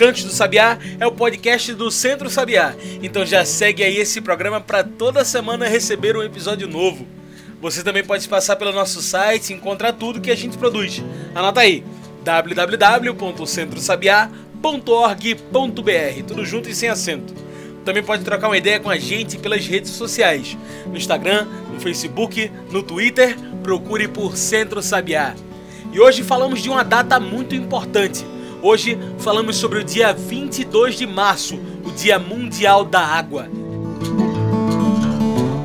Cantos do Sabiá é o podcast do Centro Sabiá, então já segue aí esse programa para toda semana receber um episódio novo. Você também pode passar pelo nosso site e encontrar tudo que a gente produz. Anota aí www.centrosabiá.com www.org.br, tudo junto e sem acento. Também pode trocar uma ideia com a gente pelas redes sociais, no Instagram, no Facebook, no Twitter, procure por Centro Sabiá. E hoje falamos de uma data muito importante. Hoje falamos sobre o dia 22 de março, o Dia Mundial da Água.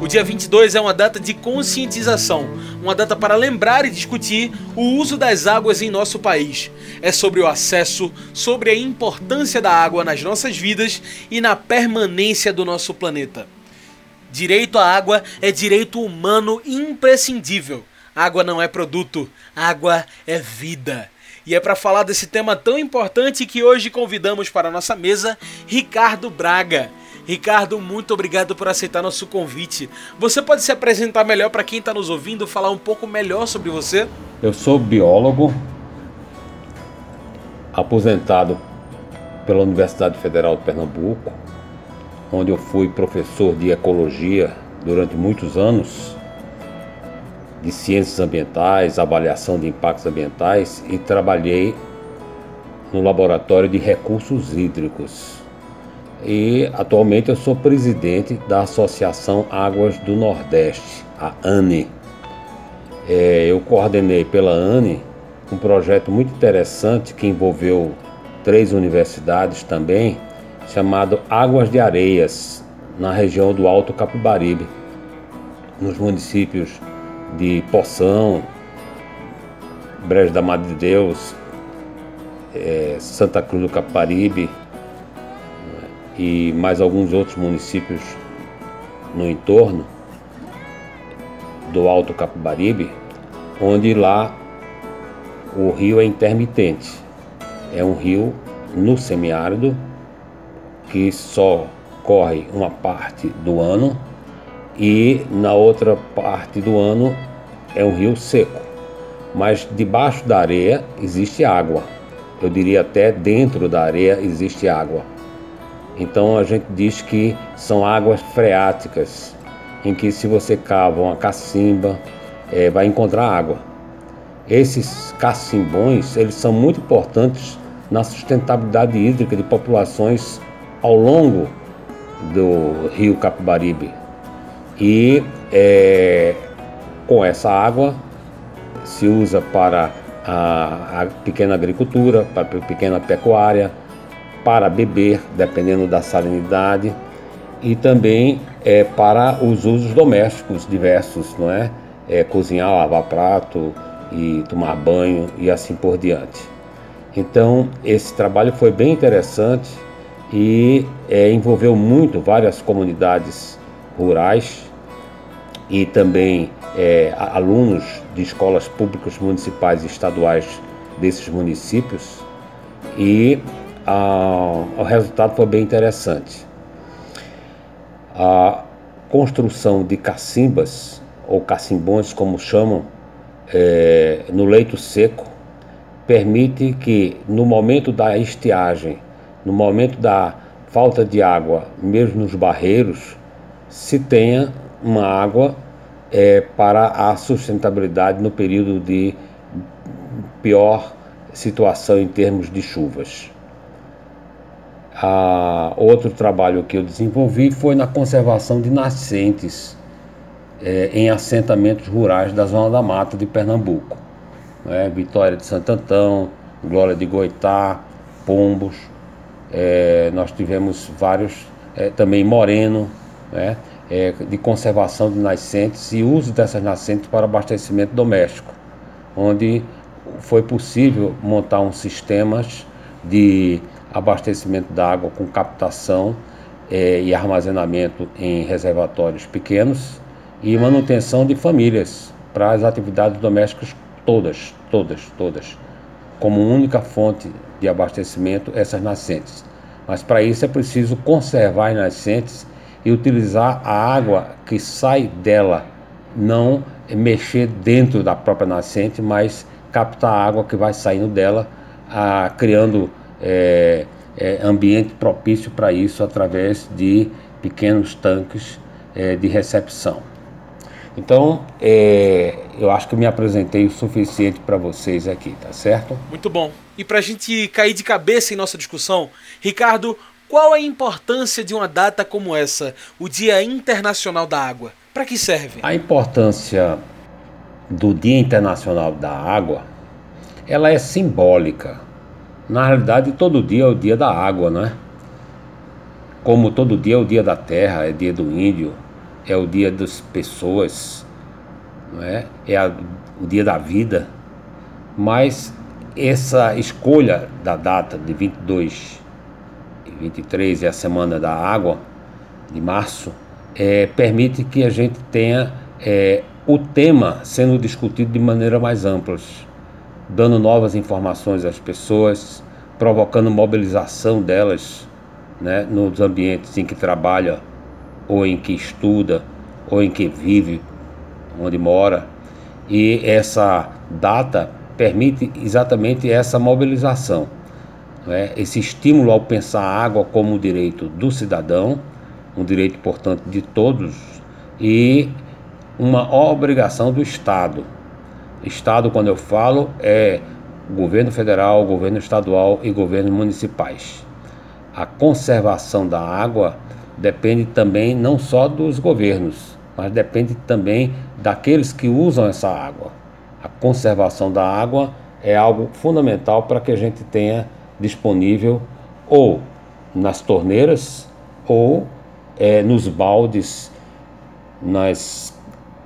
O dia 22 é uma data de conscientização, uma data para lembrar e discutir o uso das águas em nosso país. É sobre o acesso, sobre a importância da água nas nossas vidas e na permanência do nosso planeta. Direito à água é direito humano imprescindível. Água não é produto, água é vida. E é para falar desse tema tão importante que hoje convidamos para a nossa mesa Ricardo Braga. Ricardo, muito obrigado por aceitar nosso convite. Você pode se apresentar melhor para quem está nos ouvindo, falar um pouco melhor sobre você? Eu sou biólogo, aposentado pela Universidade Federal de Pernambuco, onde eu fui professor de ecologia durante muitos anos, de ciências ambientais, avaliação de impactos ambientais e trabalhei no laboratório de recursos hídricos e atualmente eu sou presidente da Associação Águas do Nordeste, a ANE. É, eu coordenei pela ANE um projeto muito interessante que envolveu três universidades também, chamado Águas de Areias, na região do Alto Capibaribe, nos municípios de Poção, Brejo da Madre de Deus, é, Santa Cruz do Capibaribe, e mais alguns outros municípios no entorno do Alto Capibaribe, onde lá o rio é intermitente. É um rio no semiárido que só corre uma parte do ano e na outra parte do ano é um rio seco. Mas debaixo da areia existe água. Eu diria até dentro da areia existe água. Então a gente diz que são águas freáticas, em que se você cava uma cacimba, é, vai encontrar água. Esses cacimbões, eles são muito importantes na sustentabilidade hídrica de populações ao longo do rio Capibaribe. E é, com essa água se usa para a, a pequena agricultura, para a pequena pecuária, para beber, dependendo da salinidade, e também é, para os usos domésticos diversos, não é? é? Cozinhar, lavar prato e tomar banho e assim por diante. Então, esse trabalho foi bem interessante e é, envolveu muito várias comunidades rurais e também é, alunos de escolas públicas municipais e estaduais desses municípios e ah, o resultado foi bem interessante. A construção de cacimbas, ou cacimbões como chamam, é, no leito seco, permite que no momento da estiagem, no momento da falta de água, mesmo nos barreiros, se tenha uma água é, para a sustentabilidade no período de pior situação em termos de chuvas. Ah, outro trabalho que eu desenvolvi foi na conservação de nascentes é, em assentamentos rurais da Zona da Mata de Pernambuco. Né? Vitória de Santo Antão, Glória de Goitá, Pombos. É, nós tivemos vários, é, também Moreno, né? É, de conservação de nascentes e uso dessas nascentes para abastecimento doméstico, onde foi possível montar um sistemas de abastecimento da água com captação é, e armazenamento em reservatórios pequenos e manutenção de famílias para as atividades domésticas todas, todas, todas, como única fonte de abastecimento essas nascentes. Mas para isso é preciso conservar as nascentes e utilizar a água que sai dela, não mexer dentro da própria nascente, mas captar a água que vai saindo dela, a, criando é, é, ambiente propício para isso através de pequenos tanques é, de recepção. Então, é, eu acho que me apresentei o suficiente para vocês aqui, tá certo? Muito bom. E para a gente cair de cabeça em nossa discussão, Ricardo, qual a importância de uma data como essa, o Dia Internacional da Água? Para que serve? A importância do Dia Internacional da Água, ela é simbólica. Na realidade, todo dia é o dia da água, né? Como todo dia é o dia da terra, é dia do índio, é o dia das pessoas, não é? É a, o dia da vida. Mas essa escolha da data de 22 e 23 é a semana da água de março, é, permite que a gente tenha é, o tema sendo discutido de maneira mais ampla, dando novas informações às pessoas, provocando mobilização delas né, nos ambientes em que trabalha, ou em que estuda, ou em que vive, onde mora. E essa data permite exatamente essa mobilização, né, esse estímulo ao pensar a água como um direito do cidadão, um direito, portanto, de todos, e uma obrigação do Estado. Estado, quando eu falo, é governo federal, governo estadual e governos municipais. A conservação da água depende também não só dos governos, mas depende também daqueles que usam essa água. A conservação da água é algo fundamental para que a gente tenha disponível ou nas torneiras ou é, nos baldes, nas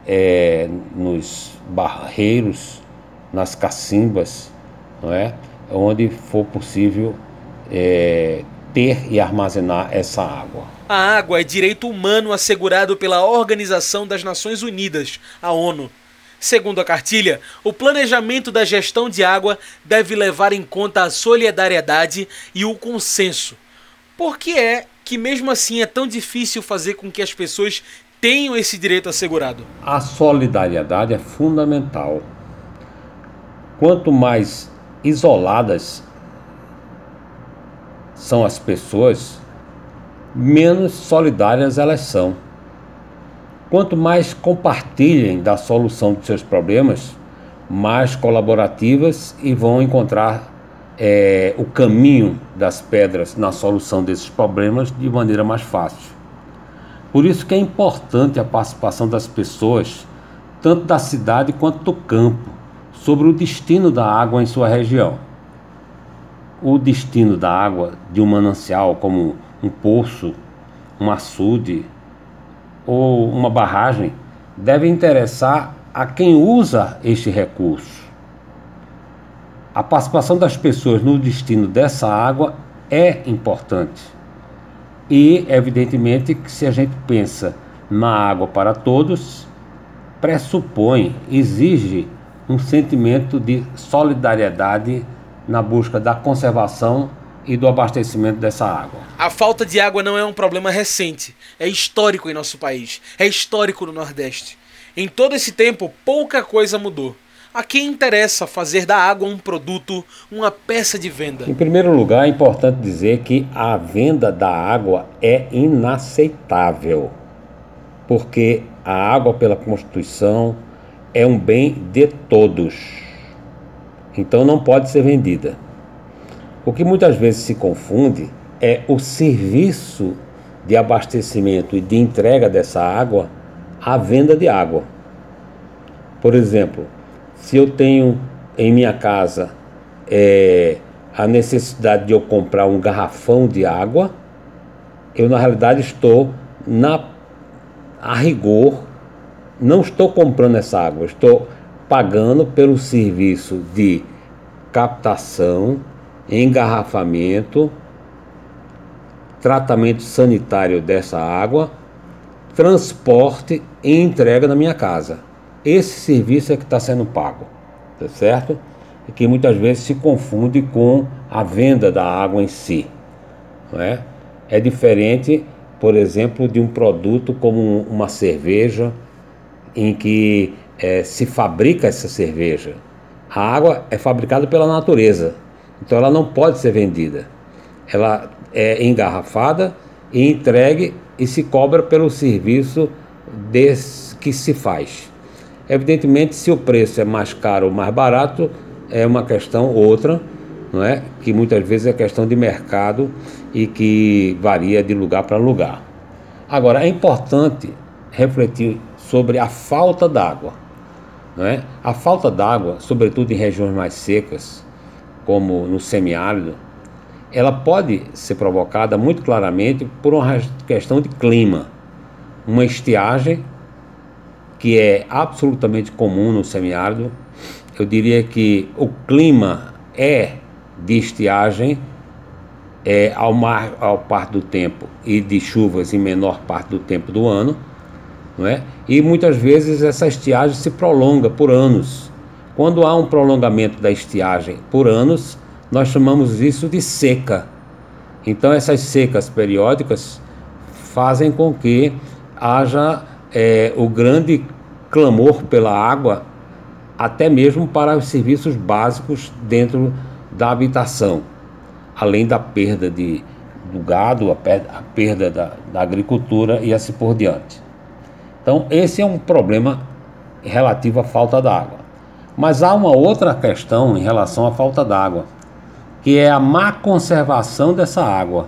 é, nos barreiros, nas cacimbas, não é? onde for possível é, ter e armazenar essa água. A água é direito humano assegurado pela Organização das Nações Unidas, a ONU. Segundo a cartilha, o planejamento da gestão de água deve levar em conta a solidariedade e o consenso. Por que é que, mesmo assim, é tão difícil fazer com que as pessoas tenham esse direito assegurado? A solidariedade é fundamental. Quanto mais isoladas são as pessoas, menos solidárias elas são. Quanto mais compartilhem da solução dos seus problemas, mais colaborativas e vão encontrar é, o caminho das pedras na solução desses problemas de maneira mais fácil. Por isso que é importante a participação das pessoas, tanto da cidade quanto do campo, sobre o destino da água em sua região. O destino da água de um manancial, como um poço, um açude ou uma barragem, deve interessar a quem usa este recurso. A participação das pessoas no destino dessa água é importante e, evidentemente, que se a gente pensa na água para todos, pressupõe, exige um sentimento de solidariedade na busca da conservação e do abastecimento dessa água. A falta de água não é um problema recente, é histórico em nosso país, é histórico no Nordeste. Em todo esse tempo, pouca coisa mudou. A quem interessa fazer da água um produto, uma peça de venda? Em primeiro lugar, é importante dizer que a venda da água é inaceitável, porque a água, pela Constituição, é um bem de todos. Então não pode ser vendida. O que muitas vezes se confunde é o serviço de abastecimento e de entrega dessa água à venda de água. Por exemplo, se eu tenho em minha casa é, a necessidade de eu comprar um garrafão de água, eu na realidade estou na a rigor não estou comprando essa água, estou pagando pelo serviço de captação, engarrafamento tratamento sanitário dessa água, transporte e entrega na minha casa. Esse serviço é que está sendo pago, tá certo? E que muitas vezes se confunde com a venda da água em si. Não é? é diferente, por exemplo, de um produto como uma cerveja, em que é, se fabrica essa cerveja. A água é fabricada pela natureza, então ela não pode ser vendida. Ela é engarrafada e entregue e se cobra pelo serviço desse que se faz. Evidentemente, se o preço é mais caro ou mais barato, é uma questão outra, não é? Que muitas vezes é questão de mercado e que varia de lugar para lugar. Agora, é importante refletir sobre a falta d'água. Não é? A falta d'água, sobretudo em regiões mais secas, como no semiárido, ela pode ser provocada muito claramente por uma questão de clima. Uma estiagem que é absolutamente comum no semiárido. Eu diria que o clima é de estiagem é, ao, mar, ao parte do tempo e de chuvas em menor parte do tempo do ano, não é? E muitas vezes essa estiagem se prolonga por anos. Quando há um prolongamento da estiagem por anos, nós chamamos isso de seca. Então essas secas periódicas fazem com que haja é, o grande clamor pela água, até mesmo para os serviços básicos dentro da habitação, além da perda de, do gado, a perda, a perda da, da agricultura e assim por diante. Então, esse é um problema relativo à falta d'água. Mas há uma outra questão em relação à falta d'água, que é a má conservação dessa água.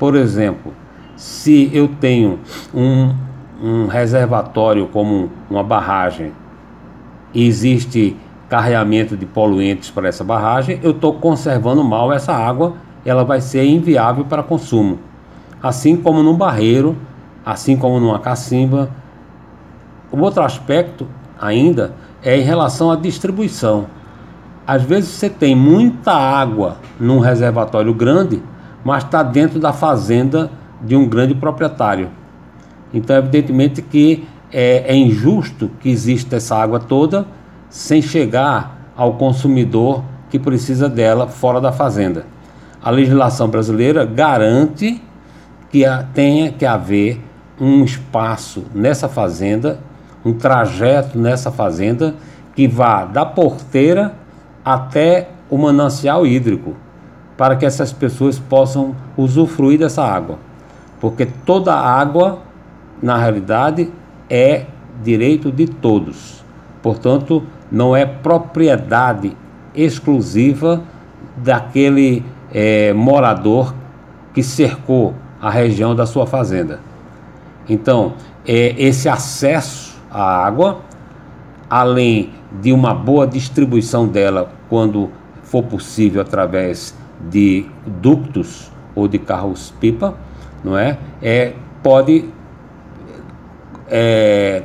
Por exemplo, se eu tenho um, um reservatório como uma barragem e existe carreamento de poluentes para essa barragem, eu estou conservando mal essa água, ela vai ser inviável para consumo. Assim como num barreiro, assim como numa cacimba. O outro aspecto ainda é em relação à distribuição. Às vezes você tem muita água num reservatório grande, mas está dentro da fazenda de um grande proprietário. Então, evidentemente que é, é injusto que exista essa água toda sem chegar ao consumidor que precisa dela fora da fazenda. A legislação brasileira garante que tenha que haver um espaço nessa fazenda, um trajeto nessa fazenda que vá da porteira até o manancial hídrico, para que essas pessoas possam usufruir dessa água. Porque toda água, na realidade, é direito de todos. Portanto, não é propriedade exclusiva daquele é, morador que cercou a região da sua fazenda. Então, é, esse acesso à água, além de uma boa distribuição dela quando for possível através de ductos ou de carros-pipa, não é? é pode é,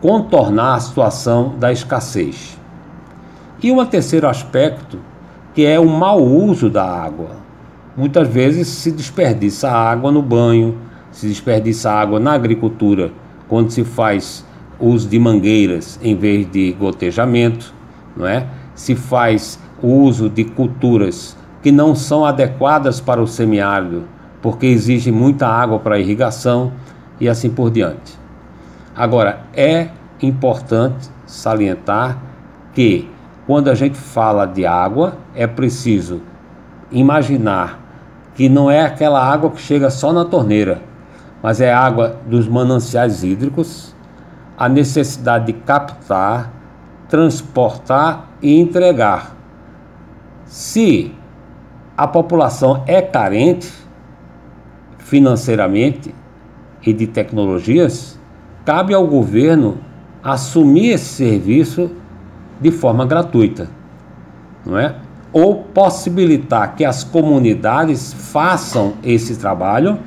contornar a situação da escassez. E um terceiro aspecto, que é o mau uso da água. Muitas vezes se desperdiça água no banho, se desperdiça água na agricultura, quando se faz uso de mangueiras em vez de gotejamento, não é? Se faz uso de culturas que não são adequadas para o semiárido, porque exige muita água para irrigação e assim por diante. Agora, é importante salientar que quando a gente fala de água, é preciso imaginar que não é aquela água que chega só na torneira, mas é água dos mananciais hídricos, a necessidade de captar, transportar e entregar. Se a população é carente financeiramente e de tecnologias, cabe ao governo assumir esse serviço de forma gratuita, não é? Ou possibilitar que as comunidades façam esse trabalho,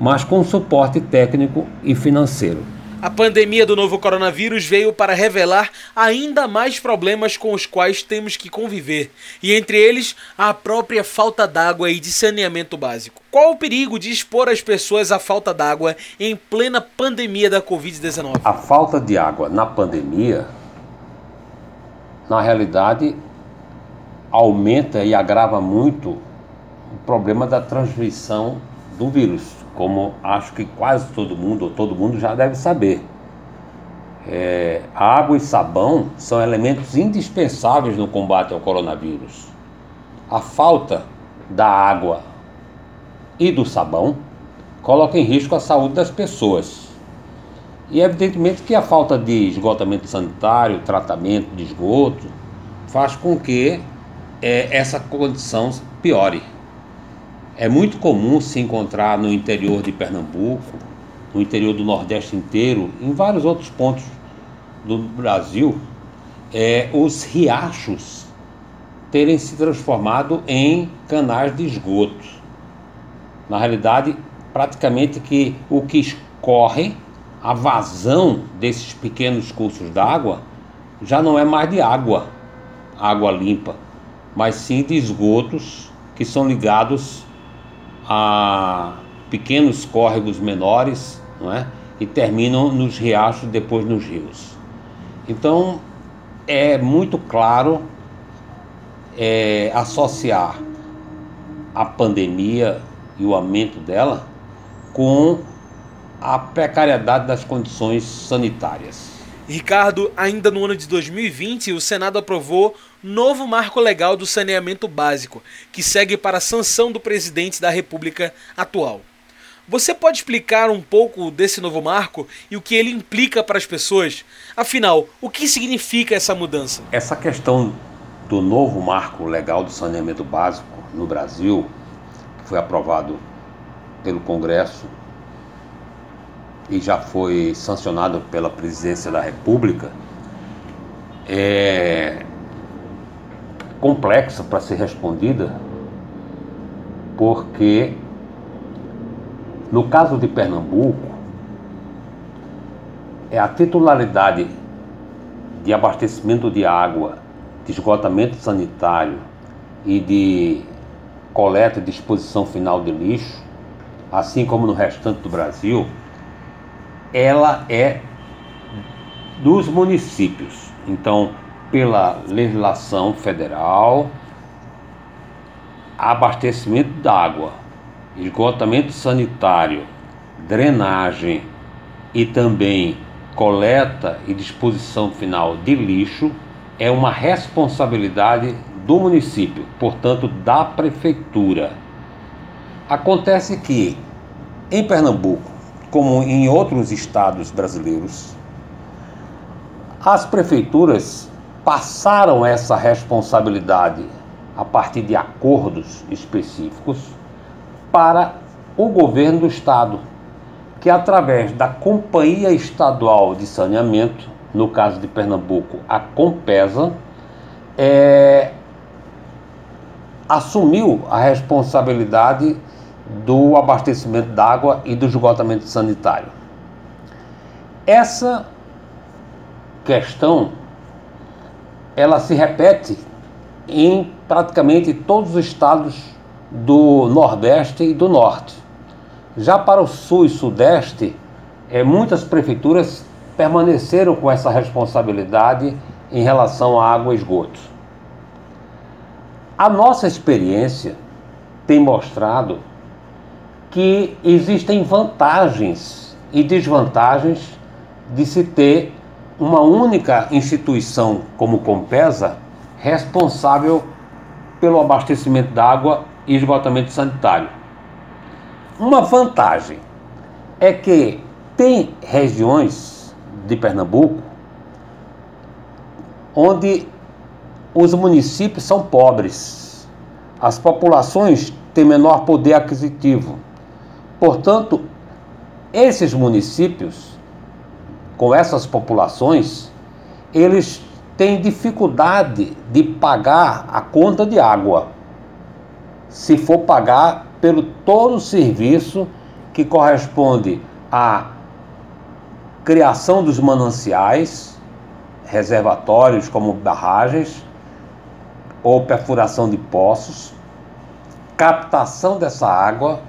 mas com suporte técnico e financeiro. A pandemia do novo coronavírus veio para revelar ainda mais problemas com os quais temos que conviver, e entre eles a própria falta d'água e de saneamento básico. Qual o perigo de expor as pessoas à falta d'água em plena pandemia da Covid-19? A falta de água na pandemia, na realidade, aumenta e agrava muito o problema da transmissão do vírus como acho que quase todo mundo, ou todo mundo já deve saber. É, água e sabão são elementos indispensáveis no combate ao coronavírus. A falta da água e do sabão coloca em risco a saúde das pessoas. E evidentemente que a falta de esgotamento sanitário, tratamento de esgoto, faz com que é, essa condição piore. É muito comum se encontrar no interior de Pernambuco, no interior do Nordeste inteiro, em vários outros pontos do Brasil, é, os riachos terem se transformado em canais de esgoto. Na realidade, praticamente que o que escorre, a vazão desses pequenos cursos d'água, já não é mais de água, água limpa, mas sim de esgotos que são ligados a pequenos córregos menores, não é? E terminam nos riachos, depois nos rios. Então, é muito claro é, associar a pandemia e o aumento dela com a precariedade das condições sanitárias. Ricardo, ainda no ano de 2020, o Senado aprovou novo marco legal do saneamento básico, que segue para a sanção do presidente da República atual. Você pode explicar um pouco desse novo marco e o que ele implica para as pessoas? Afinal, o que significa essa mudança? Essa questão do novo marco legal do saneamento básico no Brasil, que foi aprovado pelo Congresso e já foi sancionado pela Presidência da República, é complexa para ser respondida, porque no caso de Pernambuco, é a titularidade de abastecimento de água, de esgotamento sanitário e de coleta e disposição final de lixo, assim como no restante do Brasil, ela é dos municípios. Então, pela legislação federal, abastecimento d'água, esgotamento sanitário, drenagem e também coleta e disposição final de lixo é uma responsabilidade do município, portanto, da prefeitura. Acontece que em Pernambuco como em outros estados brasileiros, as prefeituras passaram essa responsabilidade a partir de acordos específicos para o governo do estado, que através da Companhia Estadual de Saneamento, no caso de Pernambuco, a Compesa, é, assumiu a responsabilidade do abastecimento d'água e do esgotamento sanitário. Essa questão ela se repete em praticamente todos os estados do Nordeste e do Norte. Já para o Sul e Sudeste, é, muitas prefeituras permaneceram com essa responsabilidade em relação à água e esgoto. A nossa experiência tem mostrado que existem vantagens e desvantagens de se ter uma única instituição como Compesa responsável pelo abastecimento d'água e esgotamento sanitário. Uma vantagem é que tem regiões de Pernambuco onde os municípios são pobres, as populações têm menor poder aquisitivo Portanto, esses municípios, com essas populações, eles têm dificuldade de pagar a conta de água, se for pagar pelo todo o serviço que corresponde a criação dos mananciais, reservatórios como barragens ou perfuração de poços, captação dessa água,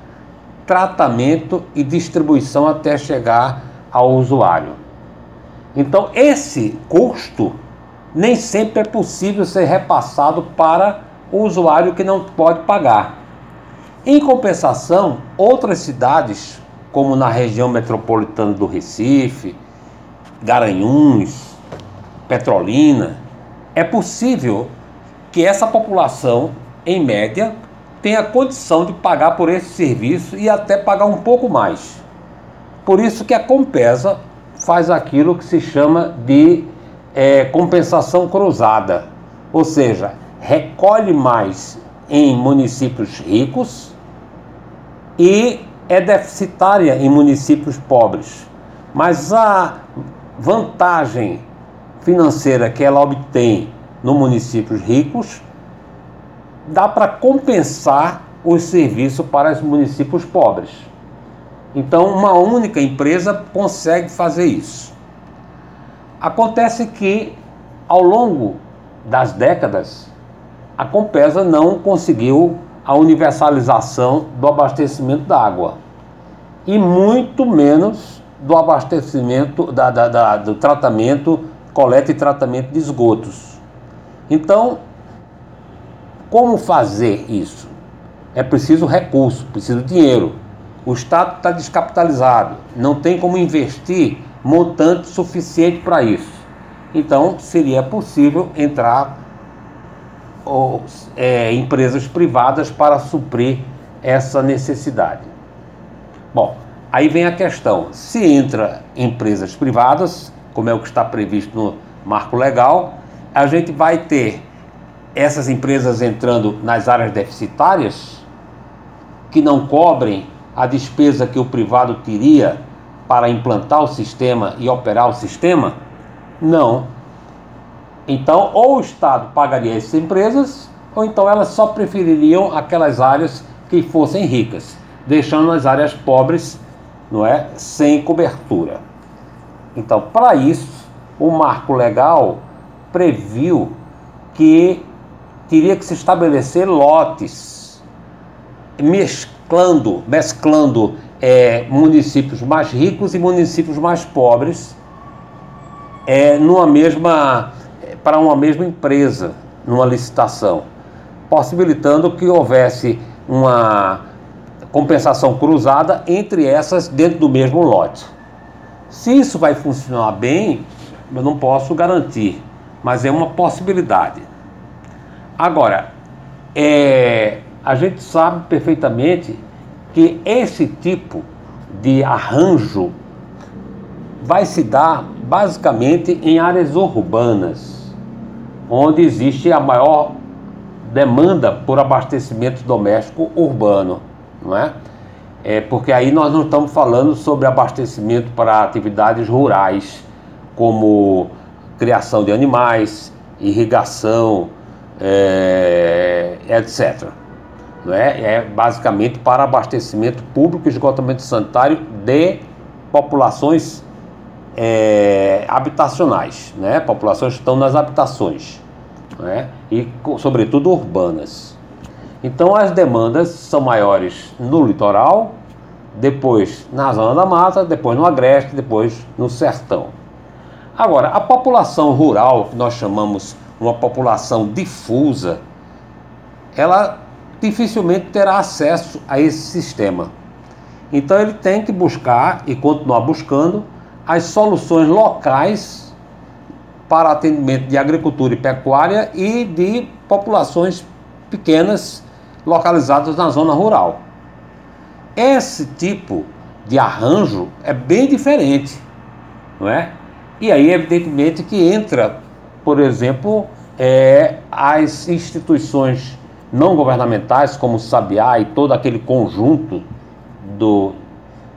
tratamento e distribuição até chegar ao usuário. Então, esse custo nem sempre é possível ser repassado para o usuário que não pode pagar. Em compensação, outras cidades, como na região metropolitana do Recife, Garanhuns, Petrolina, é possível que essa população, em média, tenha condição de pagar por esse serviço e até pagar um pouco mais. Por isso que a Compesa faz aquilo que se chama de é, compensação cruzada, ou seja, recolhe mais em municípios ricos e é deficitária em municípios pobres. Mas a vantagem financeira que ela obtém nos municípios ricos dá para compensar os serviços para os municípios pobres. Então, uma única empresa consegue fazer isso. Acontece que, ao longo das décadas, a Compesa não conseguiu a universalização do abastecimento da água e muito menos do abastecimento da, da, da, do tratamento, coleta e tratamento de esgotos. Então, como fazer isso? É preciso recurso, preciso dinheiro. O Estado está descapitalizado, não tem como investir montante suficiente para isso. Então, seria possível entrar ou, é, empresas privadas para suprir essa necessidade. Bom, aí vem a questão: se entra empresas privadas, como é o que está previsto no marco legal, a gente vai ter essas empresas entrando nas áreas deficitárias, que não cobrem a despesa que o privado teria para implantar o sistema e operar o sistema? Não. Então, ou o Estado pagaria essas empresas, ou então elas só prefeririam aquelas áreas que fossem ricas, deixando as áreas pobres, não é, sem cobertura. Então, para isso, o marco legal previu que teria que se estabelecer lotes, mesclando, mesclando é, municípios mais ricos e municípios mais pobres é, numa mesma para uma mesma empresa numa licitação, possibilitando que houvesse uma compensação cruzada entre essas dentro do mesmo lote. Se isso vai funcionar bem, eu não posso garantir, mas é uma possibilidade. Agora, é, a gente sabe perfeitamente que esse tipo de arranjo vai se dar basicamente em áreas urbanas, onde existe a maior demanda por abastecimento doméstico urbano, não é? É porque aí nós não estamos falando sobre abastecimento para atividades rurais, como criação de animais, irrigação, é, etc. Não é? é basicamente para abastecimento público e esgotamento sanitário de populações é, habitacionais, né? populações que estão nas habitações né? e, sobretudo, urbanas. Então, as demandas são maiores no litoral, depois na zona da mata, depois no agreste, depois no sertão. Agora, a população rural, que nós chamamos uma população difusa, ela dificilmente terá acesso a esse sistema. Então, ele tem que buscar e continuar buscando as soluções locais para atendimento de agricultura e pecuária e de populações pequenas localizadas na zona rural. Esse tipo de arranjo é bem diferente, não é? E aí, evidentemente, que entra, por exemplo, é, as instituições não governamentais, como o Sabiá e todo aquele conjunto do,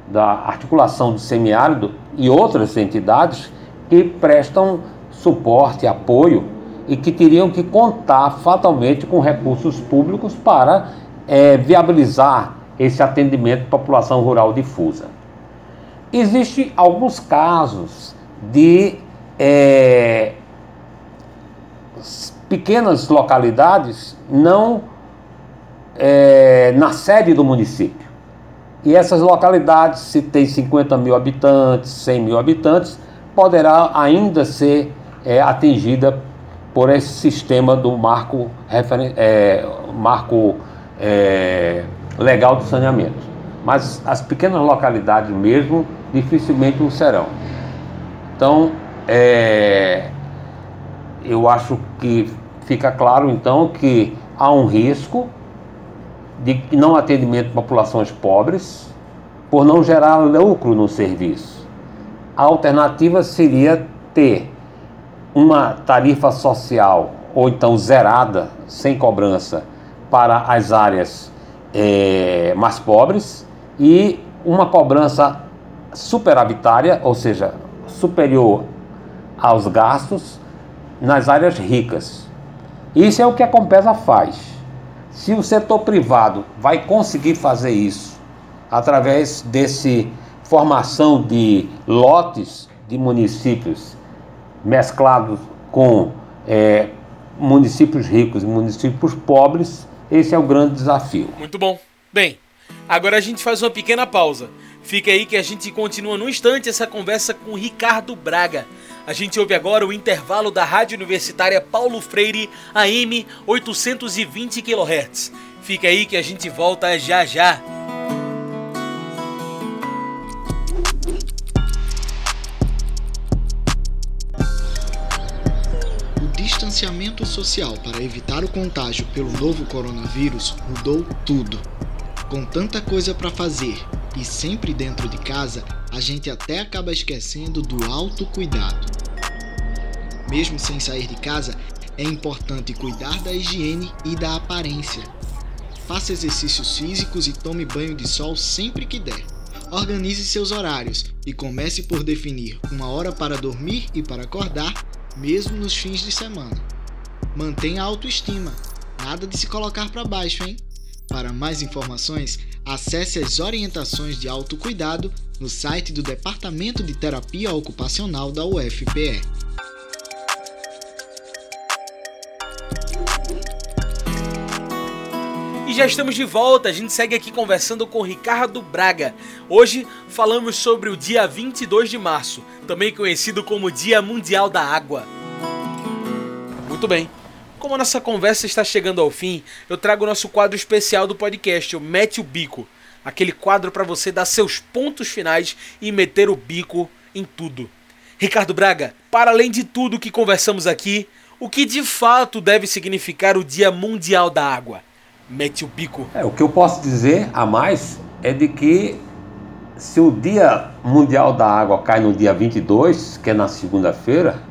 da articulação do semiárido e outras entidades que prestam suporte, apoio e que teriam que contar fatalmente com recursos públicos para é, viabilizar esse atendimento à população rural difusa. Existem alguns casos de é, pequenas localidades não é, na sede do município. E essas localidades, se tem 50 mil habitantes, 100 mil habitantes, poderá ainda ser é, atingida por esse sistema do marco, é, marco é, legal do saneamento. Mas as pequenas localidades mesmo dificilmente o serão. Então, é, eu acho que fica claro então que há um risco de não atendimento de populações pobres por não gerar lucro no serviço. A alternativa seria ter uma tarifa social ou então zerada, sem cobrança, para as áreas é, mais pobres e uma cobrança superavitária, ou seja, superior aos gastos nas áreas ricas. Isso é o que a Compesa faz. Se o setor privado vai conseguir fazer isso através desse formação de lotes de municípios mesclados com é, municípios ricos e municípios pobres, esse é o grande desafio. Muito bom. Bem, agora a gente faz uma pequena pausa. Fica aí que a gente continua no instante essa conversa com Ricardo Braga. A gente ouve agora o intervalo da Rádio Universitária Paulo Freire AM 820 kHz. Fica aí que a gente volta já já. O distanciamento social para evitar o contágio pelo novo coronavírus mudou tudo. Com tanta coisa para fazer e sempre dentro de casa, a gente até acaba esquecendo do autocuidado. Mesmo sem sair de casa, é importante cuidar da higiene e da aparência. Faça exercícios físicos e tome banho de sol sempre que der. Organize seus horários e comece por definir uma hora para dormir e para acordar, mesmo nos fins de semana. Mantenha a autoestima, nada de se colocar para baixo, hein? Para mais informações, acesse as orientações de autocuidado no site do Departamento de Terapia Ocupacional da UFPE. E já estamos de volta, a gente segue aqui conversando com Ricardo Braga. Hoje falamos sobre o dia 22 de março, também conhecido como Dia Mundial da Água. Muito bem. Como a nossa conversa está chegando ao fim, eu trago o nosso quadro especial do podcast, o Mete o Bico. Aquele quadro para você dar seus pontos finais e meter o bico em tudo. Ricardo Braga, para além de tudo que conversamos aqui, o que de fato deve significar o Dia Mundial da Água? Mete o bico. É, o que eu posso dizer a mais é de que se o Dia Mundial da Água cai no dia 22, que é na segunda-feira,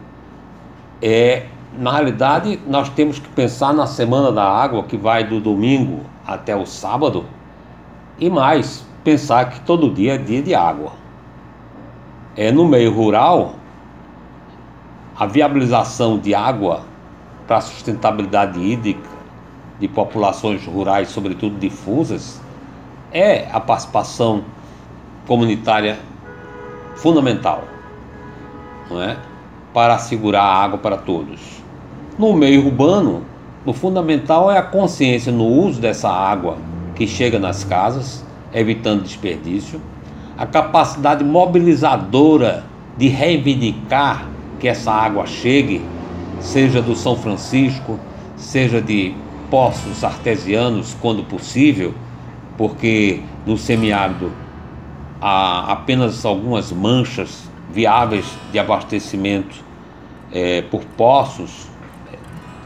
é na realidade, nós temos que pensar na Semana da Água, que vai do domingo até o sábado, e mais, pensar que todo dia é dia de água. É no meio rural, a viabilização de água para a sustentabilidade hídrica de populações rurais, sobretudo difusas, é a participação comunitária fundamental, não é? Para assegurar a água para todos. No meio urbano, o fundamental é a consciência no uso dessa água que chega nas casas, evitando desperdício, a capacidade mobilizadora de reivindicar que essa água chegue, seja do São Francisco, seja de poços artesianos, quando possível, porque no semiárido há apenas algumas manchas viáveis de abastecimento é, por poços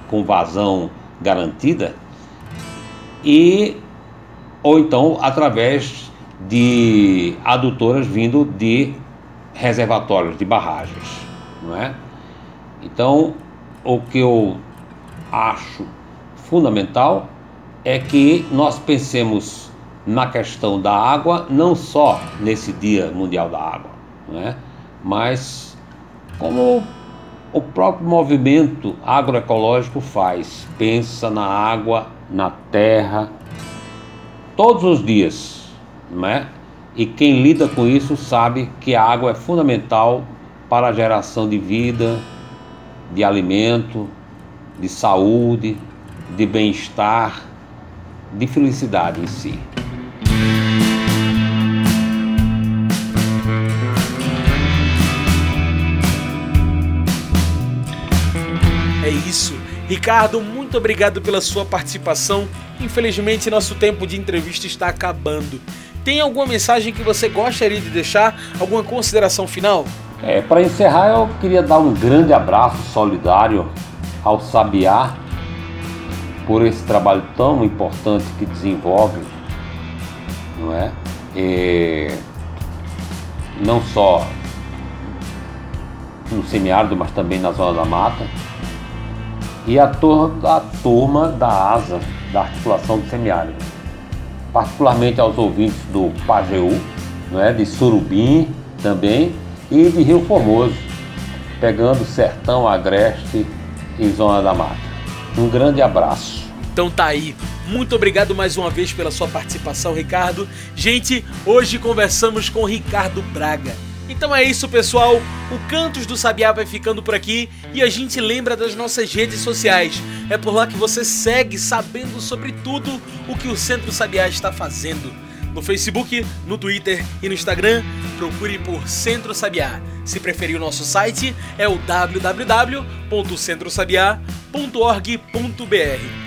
com vazão garantida e ou então através de adutoras vindo de reservatórios de barragens, não é? Então, o que eu acho fundamental é que nós pensemos na questão da água não só nesse Dia Mundial da Água, não é? Mas como o próprio movimento agroecológico faz. Pensa na água, na terra, todos os dias, não é? E quem lida com isso sabe que a água é fundamental para a geração de vida, de alimento, de saúde, de bem-estar, de felicidade em si. Isso. Ricardo, muito obrigado pela sua participação. Infelizmente, nosso tempo de entrevista está acabando. Tem alguma mensagem que você gostaria de deixar? Alguma consideração final? É, Para encerrar, eu queria dar um grande abraço solidário ao Sabiá por esse trabalho tão importante que desenvolve, não é? E não só no semiárido, mas também na zona da mata e a toda a turma da ASA, da articulação do semiárido. Particularmente aos ouvintes do Pajeú, não é? de Surubim também e de Rio Formoso, pegando Sertão, Agreste e Zona da Mata. Um grande abraço. Então tá aí. Muito obrigado mais uma vez pela sua participação, Ricardo. Gente, hoje conversamos com Ricardo Braga então é isso, pessoal. O Cantos do Sabiá vai ficando por aqui e a gente lembra das nossas redes sociais. É por lá que você segue sabendo sobre tudo o que o Centro Sabiá está fazendo. No Facebook, no Twitter e no Instagram, procure por Centro Sabiá. Se preferir o nosso site, é o www.centrosabiá.org.br.